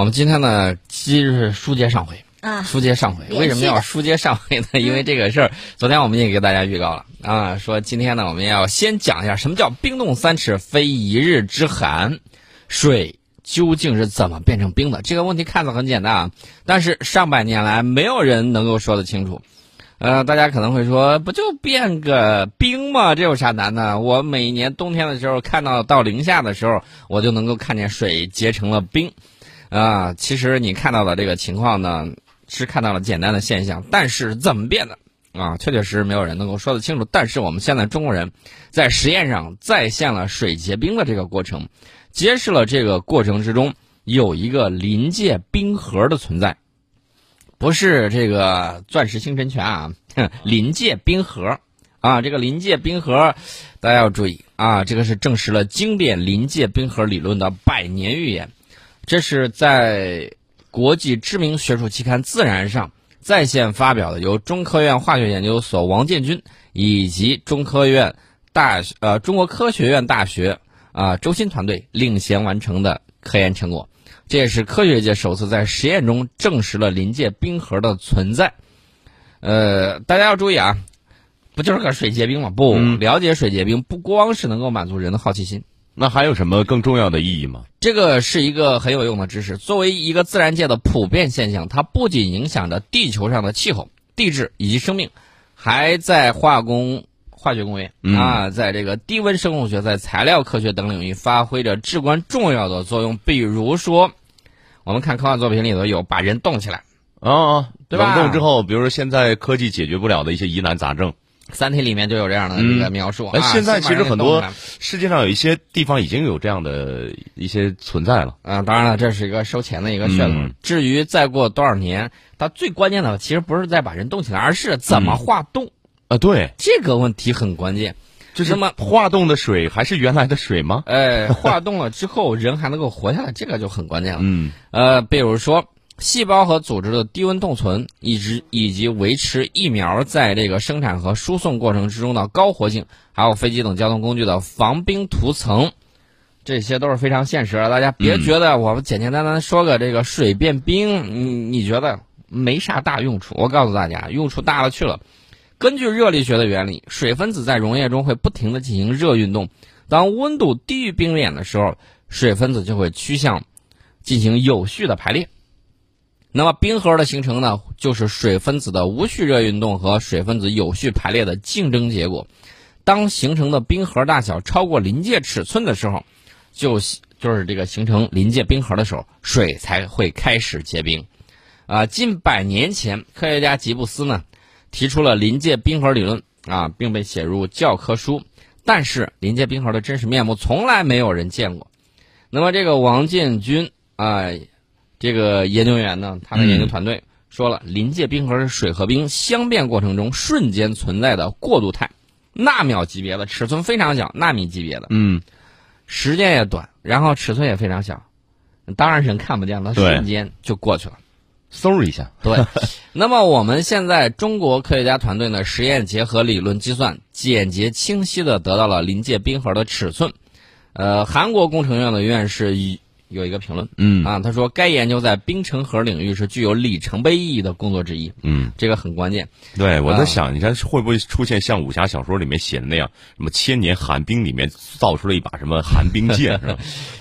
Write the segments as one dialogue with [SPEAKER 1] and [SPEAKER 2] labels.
[SPEAKER 1] 我们今天呢，今日书接上回
[SPEAKER 2] 啊，
[SPEAKER 1] 书接上回。为什么要书接上回呢？因为这个事儿，昨天我们也给大家预告了啊，说今天呢，我们要先讲一下什么叫冰冻三尺非一日之寒，水究竟是怎么变成冰的？这个问题看似很简单啊，但是上百年来没有人能够说得清楚。呃，大家可能会说，不就变个冰吗？这有啥难的？我每年冬天的时候看到到零下的时候，我就能够看见水结成了冰。啊，其实你看到的这个情况呢，是看到了简单的现象，但是怎么变的啊？确确实实没有人能够说得清楚。但是我们现在中国人在实验上再现了水结冰的这个过程，揭示了这个过程之中有一个临界冰核的存在。不是这个钻石星辰泉啊，临界冰核啊，这个临界冰核，大家要注意啊，这个是证实了经典临界冰核理论的百年预言，这是在国际知名学术期刊《自然》上在线发表的，由中科院化学研究所王建军以及中科院大呃中国科学院大学啊周鑫团队领衔完成的科研成果。这也是科学界首次在实验中证实了临界冰核的存在。呃，大家要注意啊，不就是个水结冰吗？不，了解水结冰不光是能够满足人的好奇心，
[SPEAKER 3] 那还有什么更重要的意义吗？
[SPEAKER 1] 这个是一个很有用的知识。作为一个自然界的普遍现象，它不仅影响着地球上的气候、地质以及生命，还在化工。化学工业啊，在这个低温生物学、在材料科学等领域发挥着至关重要的作用。比如说。我们看科幻作品里头有把人冻起来，
[SPEAKER 3] 啊，
[SPEAKER 1] 对吧？
[SPEAKER 3] 冷冻之后，比如说现在科技解决不了的一些疑难杂症，《
[SPEAKER 1] 三体》里面就有这样的这个描述。
[SPEAKER 3] 哎，现在其实很多世界上有一些地方已经有这样的一些存在了。
[SPEAKER 1] 啊，当然了，这是一个收钱的一个噱头。至于再过多少年，它最关键的其实不是在把人冻起来，而是怎么化冻
[SPEAKER 3] 啊？对，
[SPEAKER 1] 这个问题很关键。
[SPEAKER 3] 就是么化冻的水还是原来的水吗？
[SPEAKER 1] 哎，化冻了之后人还能够活下来，这个就很关键了。
[SPEAKER 3] 嗯，
[SPEAKER 1] 呃，比如说细胞和组织的低温冻存，以及以及维持疫苗在这个生产和输送过程之中的高活性，还有飞机等交通工具的防冰涂层，这些都是非常现实的。大家别觉得我们简简单单说个这个水变冰，你你觉得没啥大用处？我告诉大家，用处大了去了。根据热力学的原理，水分子在溶液中会不停的进行热运动。当温度低于冰点的时候，水分子就会趋向进行有序的排列。那么冰核的形成呢，就是水分子的无序热运动和水分子有序排列的竞争结果。当形成的冰核大小超过临界尺寸的时候，就就是这个形成临界冰核的时候，水才会开始结冰。啊，近百年前，科学家吉布斯呢。提出了临界冰核理论啊，并被写入教科书，但是临界冰核的真实面目从来没有人见过。那么这个王建军啊，这个研究员呢，他的研究团队说了，临界冰核是水和冰相变过程中瞬间存在的过渡态，纳秒级别的，尺寸非常小，纳米级别的，
[SPEAKER 3] 嗯，
[SPEAKER 1] 时间也短，然后尺寸也非常小，当然人看不见了，瞬间就过去了。
[SPEAKER 3] 嗖一下，
[SPEAKER 1] 对。那么我们现在中国科学家团队呢，实验结合理论计算，简洁清晰的得到了临界冰核的尺寸。呃，韩国工程院的院士有一个评论，
[SPEAKER 3] 嗯
[SPEAKER 1] 啊，他说该研究在冰成核领域是具有里程碑意义的工作之一。
[SPEAKER 3] 嗯，
[SPEAKER 1] 这个很关键。
[SPEAKER 3] 对，我在想，你看会不会出现像武侠小说里面写的那样，什么千年寒冰里面造出了一把什么寒冰剑，是吧？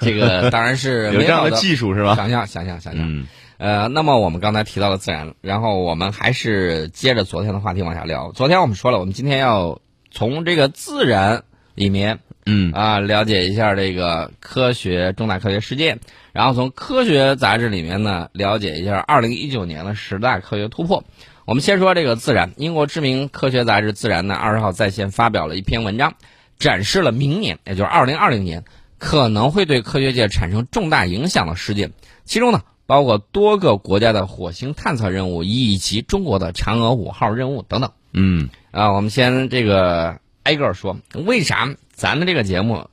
[SPEAKER 1] 这个当然是
[SPEAKER 3] 有这样的技术，是吧？
[SPEAKER 1] 想想想想想想。
[SPEAKER 3] 嗯。
[SPEAKER 1] 呃，那么我们刚才提到了自然，然后我们还是接着昨天的话题往下聊。昨天我们说了，我们今天要从这个自然里面，
[SPEAKER 3] 嗯
[SPEAKER 1] 啊，了解一下这个科学重大科学事件，然后从科学杂志里面呢，了解一下二零一九年的十大科学突破。我们先说这个自然，英国知名科学杂志《自然》呢，二十号在线发表了一篇文章，展示了明年，也就是二零二零年可能会对科学界产生重大影响的事件，其中呢。包括多个国家的火星探测任务，以及中国的嫦娥五号任务等等。
[SPEAKER 3] 嗯，
[SPEAKER 1] 啊，我们先这个挨个说，为啥咱们这个节目，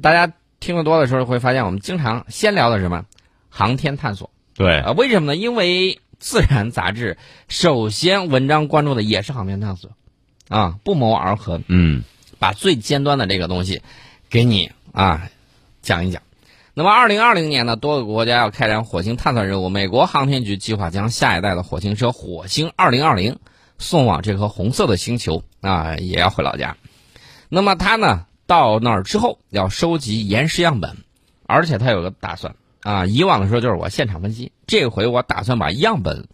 [SPEAKER 1] 大家听得多的时候会发现，我们经常先聊的什么航天探索。
[SPEAKER 3] 对
[SPEAKER 1] 啊，为什么呢？因为《自然》杂志首先文章关注的也是航天探索，啊，不谋而合。
[SPEAKER 3] 嗯，
[SPEAKER 1] 把最尖端的这个东西给你啊讲一讲。那么，二零二零年呢，多个国家要开展火星探测任务。美国航天局计划将下一代的火星车“火星二零二零”送往这颗红色的星球啊，也要回老家。那么，它呢到那儿之后要收集岩石样本，而且他有个打算啊。以往的时候就是我现场分析，这回我打算把样本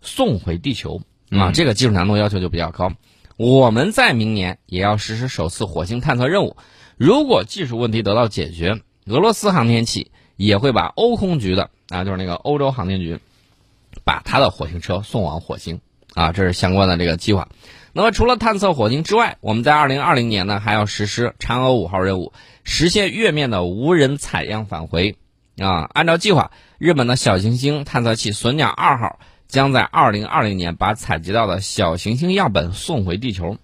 [SPEAKER 1] 送回地球啊。这个技术难度要求就比较高。我们在明年也要实施首次火星探测任务，如果技术问题得到解决。俄罗斯航天器也会把欧空局的啊，就是那个欧洲航天局，把它的火星车送往火星啊，这是相关的这个计划。那么除了探测火星之外，我们在二零二零年呢还要实施嫦娥五号任务，实现月面的无人采样返回啊。按照计划，日本的小行星探测器隼鸟二号将在二零二零年把采集到的小行星样本送回地球。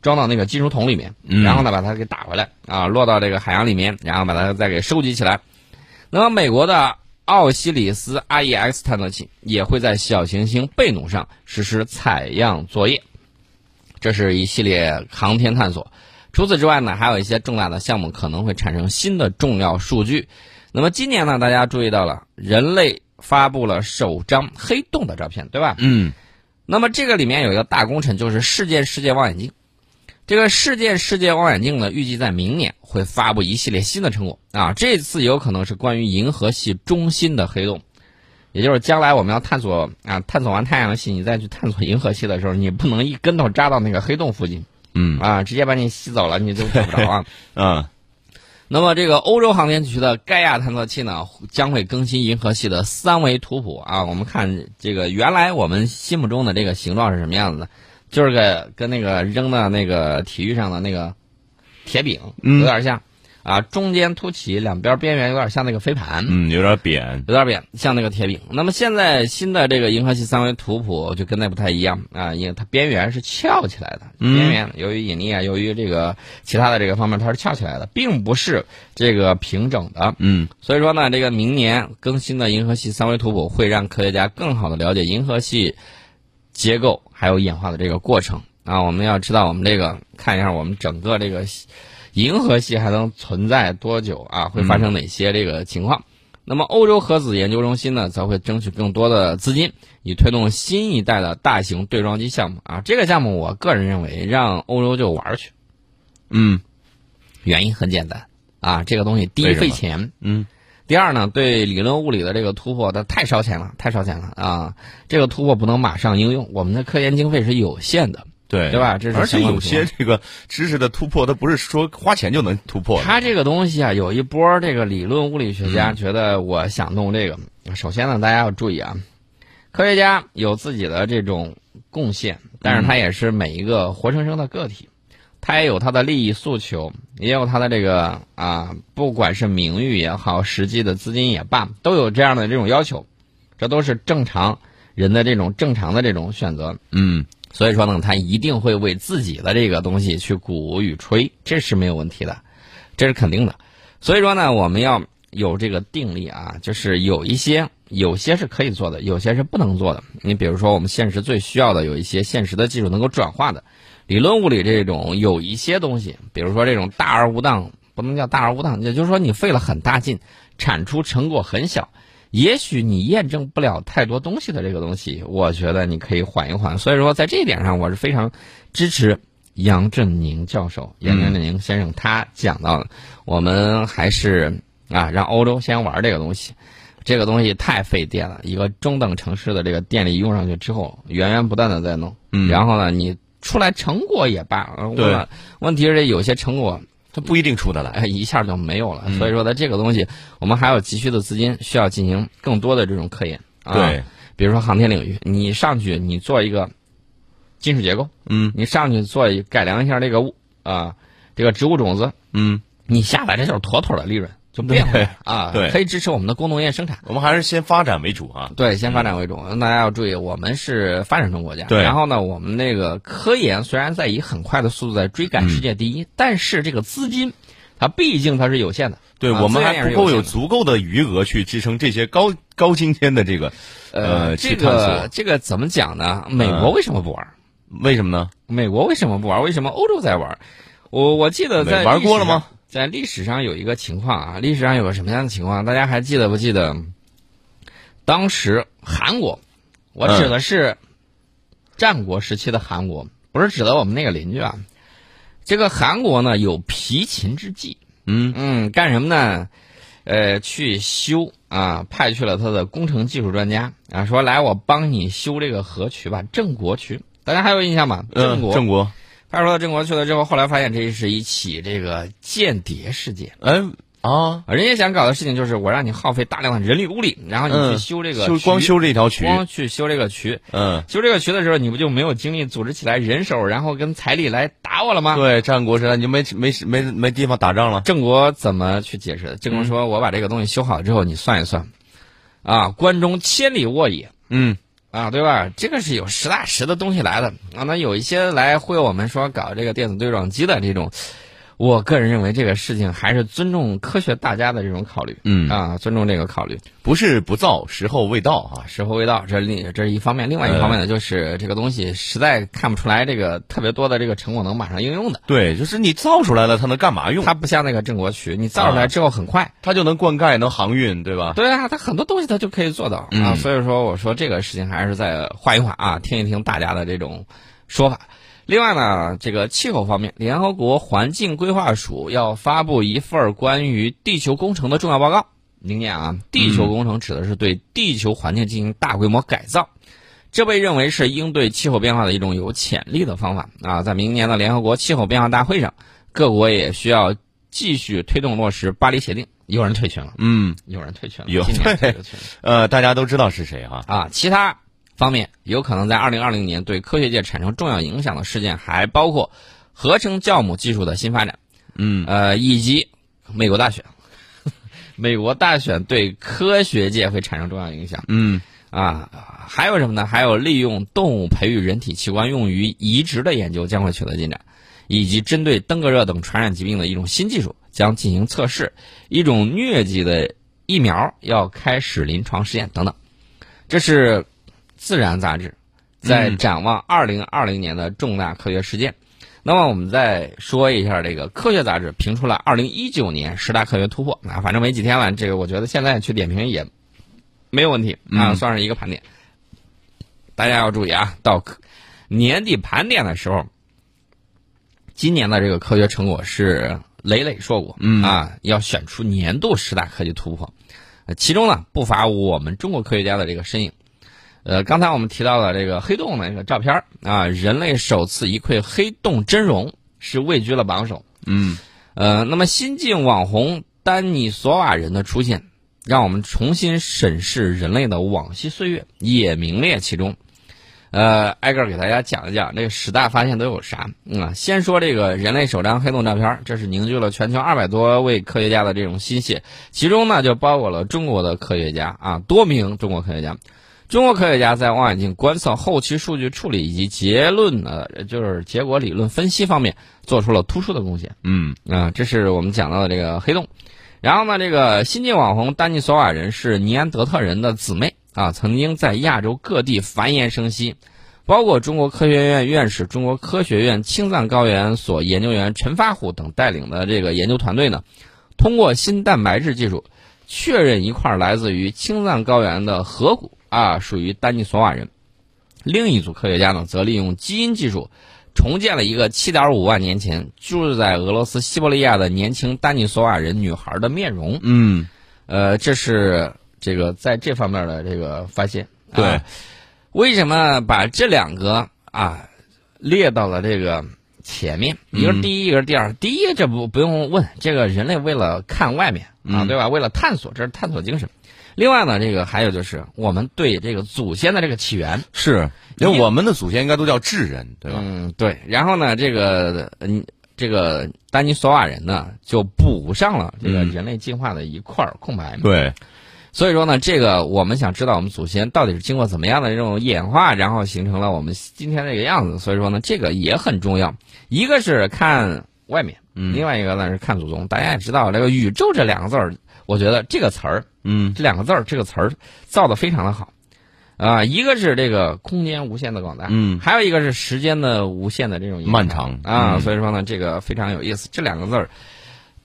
[SPEAKER 1] 装到那个金属桶里面，然后呢把它给打回来啊，落到这个海洋里面，然后把它再给收集起来。那么美国的奥西里斯 IEX 探测器也会在小行星贝努上实施采样作业。这是一系列航天探索。除此之外呢，还有一些重大的项目可能会产生新的重要数据。那么今年呢，大家注意到了，人类发布了首张黑洞的照片，对吧？
[SPEAKER 3] 嗯。
[SPEAKER 1] 那么这个里面有一个大工程，就是世界世界望远镜。这个世界世界望远镜呢，预计在明年会发布一系列新的成果啊。这次有可能是关于银河系中心的黑洞，也就是将来我们要探索啊，探索完太阳系，你再去探索银河系的时候，你不能一跟头扎到那个黑洞附近，
[SPEAKER 3] 嗯
[SPEAKER 1] 啊，直接把你吸走了，你就找不着啊。
[SPEAKER 3] 嗯。
[SPEAKER 1] 那么这个欧洲航天局的盖亚探测器呢，将会更新银河系的三维图谱啊。我们看这个原来我们心目中的这个形状是什么样子的？就是个跟那个扔的那个体育上的那个铁饼有点像，啊，中间凸起，两边边缘有点像那个飞盘，
[SPEAKER 3] 嗯，有点扁，
[SPEAKER 1] 有点扁，像那个铁饼。那么现在新的这个银河系三维图谱就跟那不太一样啊，因为它边缘是翘起来的，边缘由于引力啊，由于这个其他的这个方面，它是翘起来的，并不是这个平整的。
[SPEAKER 3] 嗯，
[SPEAKER 1] 所以说呢，这个明年更新的银河系三维图谱会让科学家更好的了解银河系。结构还有演化的这个过程啊，我们要知道我们这个看一下我们整个这个银河系还能存在多久啊？会发生哪些这个情况？那么欧洲核子研究中心呢，则会争取更多的资金，以推动新一代的大型对撞机项目啊。这个项目我个人认为，让欧洲就玩去。
[SPEAKER 3] 嗯，
[SPEAKER 1] 原因很简单啊，这个东西第一费钱，
[SPEAKER 3] 嗯。
[SPEAKER 1] 第二呢，对理论物理的这个突破，它太烧钱了，太烧钱了啊！这个突破不能马上应用，我们的科研经费是有限的，
[SPEAKER 3] 对
[SPEAKER 1] 对吧？这是
[SPEAKER 3] 而且有些这个知识的突破，它不是说花钱就能突破。
[SPEAKER 1] 它这个东西啊，有一波这个理论物理学家觉得我想弄这个。首先呢，大家要注意啊，科学家有自己的这种贡献，但是他也是每一个活生生的个体。他也有他的利益诉求，也有他的这个啊，不管是名誉也好，实际的资金也罢，都有这样的这种要求，这都是正常人的这种正常的这种选择。
[SPEAKER 3] 嗯，
[SPEAKER 1] 所以说呢，他一定会为自己的这个东西去鼓与吹，这是没有问题的，这是肯定的。所以说呢，我们要有这个定力啊，就是有一些有些是可以做的，有些是不能做的。你比如说，我们现实最需要的有一些现实的技术能够转化的。理论物理这种有一些东西，比如说这种大而无当，不能叫大而无当，也就是说你费了很大劲，产出成果很小，也许你验证不了太多东西的这个东西，我觉得你可以缓一缓。所以说，在这一点上，我是非常支持杨振宁教授、杨振宁先生他讲到的，我们还是啊，让欧洲先玩这个东西，这个东西太费电了，一个中等城市的这个电力用上去之后，源源不断的在弄，然后呢，你。出来成果也罢，
[SPEAKER 3] 对，
[SPEAKER 1] 问题是有些成果
[SPEAKER 3] 它不一定出得来，
[SPEAKER 1] 一下就没有了。所以说，它这个东西我们还有急需的资金，需要进行更多的这种科研。
[SPEAKER 3] 啊对，
[SPEAKER 1] 比如说航天领域，你上去你做一个金属结构，
[SPEAKER 3] 嗯，
[SPEAKER 1] 你上去做一改良一下这个物啊，这个植物种子，
[SPEAKER 3] 嗯，
[SPEAKER 1] 你下来这就是妥妥的利润。就变回来啊，
[SPEAKER 3] 对，
[SPEAKER 1] 可以支持我们的工农业生产。
[SPEAKER 3] 我们还是先发展为主啊，
[SPEAKER 1] 对，先发展为主。大家要注意，我们是发展中国家。
[SPEAKER 3] 对。
[SPEAKER 1] 然后呢，我们那个科研虽然在以很快的速度在追赶世界第一，但是这个资金，它毕竟它是有限的。
[SPEAKER 3] 对，我们还不够有足够的余额去支撑这些高高精尖的这个呃
[SPEAKER 1] 这个这个怎么讲呢？美国为什么不玩？
[SPEAKER 3] 为什么呢？
[SPEAKER 1] 美国为什么不玩？为什么欧洲在玩？我我记得在
[SPEAKER 3] 玩过了吗？
[SPEAKER 1] 在历史上有一个情况啊，历史上有个什么样的情况？大家还记得不记得？当时韩国，我指的是战国时期的韩国，不是指的我们那个邻居啊。这个韩国呢有疲秦之计，
[SPEAKER 3] 嗯
[SPEAKER 1] 嗯，干什么呢？呃，去修啊，派去了他的工程技术专家啊，说来我帮你修这个河渠吧，郑国渠，大家还有印象吗？郑国，
[SPEAKER 3] 郑国，
[SPEAKER 1] 派出了郑国去了之后，后来发现这是一起这个间谍事件。
[SPEAKER 3] 嗯啊，
[SPEAKER 1] 人家想搞的事情就是我让你耗费大量的人力物力，然后你去修这个
[SPEAKER 3] 修光修这条渠，
[SPEAKER 1] 光去修这个渠，
[SPEAKER 3] 嗯，
[SPEAKER 1] 修这个渠的时候，你不就没有精力组织起来人手，然后跟财力来打我了吗？
[SPEAKER 3] 对，战国时代你就没没没没地方打仗了。
[SPEAKER 1] 郑国怎么去解释的？郑国说：“我把这个东西修好之后，你算一算，啊，关中千里沃野，
[SPEAKER 3] 嗯
[SPEAKER 1] 啊，对吧？这个是有实打实的东西来的啊。那有一些来忽悠我们说搞这个电子对撞机的这种，我个人认为这个事情还是尊重科学大家的这种考虑，
[SPEAKER 3] 嗯
[SPEAKER 1] 啊，尊重这个考虑。
[SPEAKER 3] 不是不造，时候未到啊。
[SPEAKER 1] 时候未到，这另这是一方面，另外一方面呢，就是这个东西实在看不出来这个特别多的这个成果能马上应用的。
[SPEAKER 3] 对，就是你造出来了，它能干嘛用？
[SPEAKER 1] 它不像那个郑国渠，你造出来之后很快。
[SPEAKER 3] 它就能灌溉，能航运，对吧？
[SPEAKER 1] 对啊，它很多东西它就可以做到啊。
[SPEAKER 3] 嗯
[SPEAKER 1] 所以说，我说这个事情还是再缓一缓啊，听一听大家的这种说法。另外呢，这个气候方面，联合国环境规划署要发布一份关于地球工程的重要报告。明年啊，地球工程指的是对地球环境进行大规模改造，这被认为是应对气候变化的一种有潜力的方法啊。在明年的联合国气候变化大会上，各国也需要继续推动落实巴黎协定。有人退群了，
[SPEAKER 3] 嗯，
[SPEAKER 1] 有人退群了，
[SPEAKER 3] 有
[SPEAKER 1] 退群
[SPEAKER 3] 呃，大家都知道是谁哈、
[SPEAKER 1] 啊。其他方面有可能在二零二零年对科学界产生重要影响的事件，还包括合成酵母技术的新发展，
[SPEAKER 3] 嗯
[SPEAKER 1] 呃，以及美国大选。美国大选对科学界会产生重要影响
[SPEAKER 3] 嗯
[SPEAKER 1] 啊，还有什么呢？还有利用动物培育人体器官用于移植的研究将会取得进展，以及针对登革热等传染疾病的一种新技术将进行测试，一种疟疾的疫苗要开始临床试验等等。这是《自然》杂志在展望二零二零年的重大科学事件。那么我们再说一下这个科学杂志评出了二零一九年十大科学突破啊，反正没几天了，这个我觉得现在去点评也没有问题啊，
[SPEAKER 3] 嗯
[SPEAKER 1] 算是一个盘点。大家要注意啊，到年底盘点的时候，今年的这个科学成果是累累硕果，
[SPEAKER 3] 嗯
[SPEAKER 1] 啊，要选出年度十大科技突破，呃其中呢不乏我们中国科学家的这个身影。呃，刚才我们提到了这个黑洞的那个照片儿啊，人类首次一窥黑洞真容是位居了榜首。
[SPEAKER 3] 嗯
[SPEAKER 1] 呃，那么新晋网红丹尼索瓦人的出现，让我们重新审视人类的往昔岁月，也名列其中。呃，挨个儿给大家讲一讲这个十大发现都有啥。嗯啊，先说这个人类首张黑洞照片儿，这是凝聚了全球二百多位科学家的这种心血，其中呢就包括了中国的科学家啊，多名中国科学家。中国科学家在望远镜观测、后期数据处理以及结论呃，就是结果理论分析方面做出了突出的贡献。
[SPEAKER 3] 嗯
[SPEAKER 1] 啊，这是我们讲到的这个黑洞。然后呢，这个新晋网红丹尼索瓦人是尼安德特人的姊妹啊，曾经在亚洲各地繁衍生息，包括中国科学院院士、中国科学院青藏高原所研究员陈发虎等带领的这个研究团队呢，通过新蛋白质技术确认一块来自于青藏高原的河谷啊，属于丹尼索瓦人。另一组科学家呢，则利用基因技术。重建了一个7.5万年前住在俄罗斯西伯利亚的年轻丹尼索瓦人女孩的面容。
[SPEAKER 3] 嗯
[SPEAKER 1] 呃，这是这个在这方面的这个发现。
[SPEAKER 3] 对
[SPEAKER 1] 啊为什么把这两个啊列到了这个前面？一个是第一，一个是第二。第一，这不不用问，这个人类为了看外面啊，
[SPEAKER 3] 嗯
[SPEAKER 1] 对吧？为了探索，这是探索精神。另外呢，这个还有就是我们对这个祖先的这个起源，
[SPEAKER 3] 是，因为我们的祖先应该都叫智人，对吧？
[SPEAKER 1] 嗯，对。然后呢，这个嗯，这个丹尼索瓦人呢，就补上了这个
[SPEAKER 3] 嗯
[SPEAKER 1] 人类进化的一块儿空白。
[SPEAKER 3] 对，
[SPEAKER 1] 所以说呢，这个我们想知道我们祖先到底是经过怎么样的这种演化，然后形成了我们今天这个样子。所以说呢，这个也很重要。一个是看外面，
[SPEAKER 3] 嗯
[SPEAKER 1] 另外一个呢是看祖宗。大家也知道，这个宇宙这两个字儿，我觉得这个词儿，
[SPEAKER 3] 嗯
[SPEAKER 1] 这两个字儿，这个词儿造的非常的好。啊、一个是这个空间无限的广大，
[SPEAKER 3] 嗯
[SPEAKER 1] 还有一个是时间的无限的这种
[SPEAKER 3] 漫长
[SPEAKER 1] 啊，
[SPEAKER 3] 嗯
[SPEAKER 1] 所以说呢，这个非常有意思。这两个字儿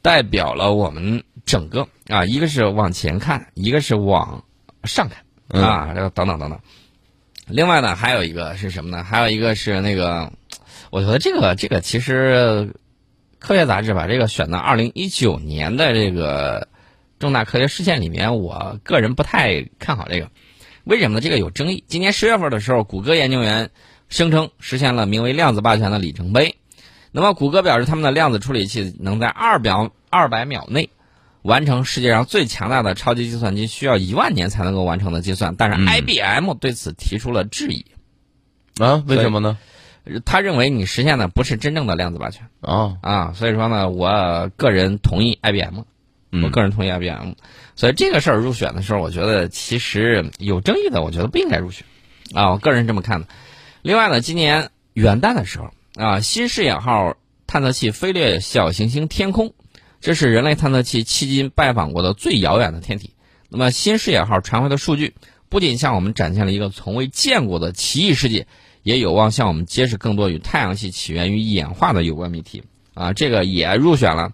[SPEAKER 1] 代表了我们整个啊，一个是往前看，一个是往上看啊，这个等等等等。另外呢，还有一个是什么呢？还有一个是那个，我觉得这个这个其实科学杂志把这个选到二零一九年的这个重大科学事件里面，我个人不太看好这个。为什么呢？这个有争议。今年十月份的时候，谷歌研究员声称实现了名为“量子霸权”的里程碑。那么，谷歌表示他们的量子处理器能在二秒二百秒内完成世界上最强大的超级计算机需要一万年才能够完成的计算。但是，IBM 对此提出了质疑。
[SPEAKER 3] 啊？为什么呢？
[SPEAKER 1] 他认为你实现的不是真正的量子霸权。
[SPEAKER 3] 啊
[SPEAKER 1] 啊！所以说呢，我个人同意 IBM。我个人同意 IBM。所以这个事儿入选的时候，我觉得其实有争议的，我觉得不应该入选，啊，我个人这么看的。另外呢，今年元旦的时候啊，新视野号探测器飞掠小行星天空，这是人类探测器迄今拜访过的最遥远的天体。那么新视野号传回的数据，不仅向我们展现了一个从未见过的奇异世界，也有望向我们揭示更多与太阳系起源与演化的有关谜题。啊，这个也入选了。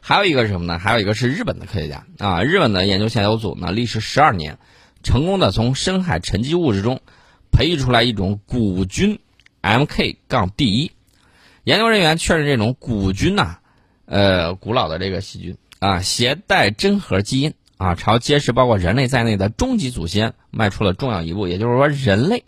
[SPEAKER 1] 还有一个是什么呢？还有一个是日本的科学家啊，日本的研究小组呢，历时十二年，成功的从深海沉积物质中培育出来一种古菌 Mk- 杠 D 一。研究人员确认这种古菌呐，呃，古老的这个细菌啊，携带真核基因啊，朝揭示包括人类在内的终极祖先迈出了重要一步。也就是说，人类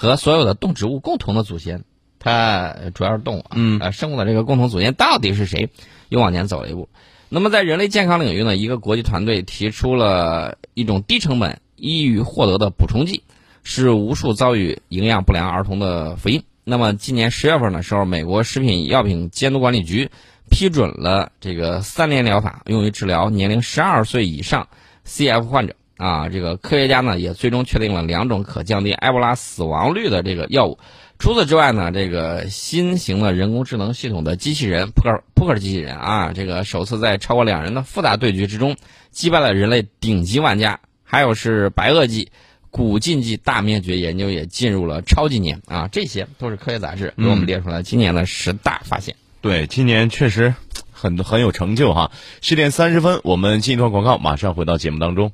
[SPEAKER 1] 和所有的动植物共同的祖先，它主要是动物啊，呃，生物的这个共同祖先到底是谁？又往前走了一步。那么，在人类健康领域呢，一个国际团队提出了一种低成本、易于获得的补充剂，是无数遭遇营养不良儿童的福音。那么，今年十月份的时候，美国食品药品监督管理局批准了这个三联疗法，用于治疗年龄十二岁以上 CF 患者。啊，这个科学家呢，也最终确定了两种可降低埃博拉死亡率的这个药物。除此之外呢，这个新型的人工智能系统的机器人扑克扑克机器人啊，这个首次在超过两人的复杂对局之中击败了人类顶级玩家。还有是白垩纪古近纪大灭绝研究也进入了超级年啊，这些都是科学杂志给我们列出来今年的十大发现。
[SPEAKER 3] 对，今年确实很很有成就哈。十点三十分，我们进一段广告，马上回到节目当中。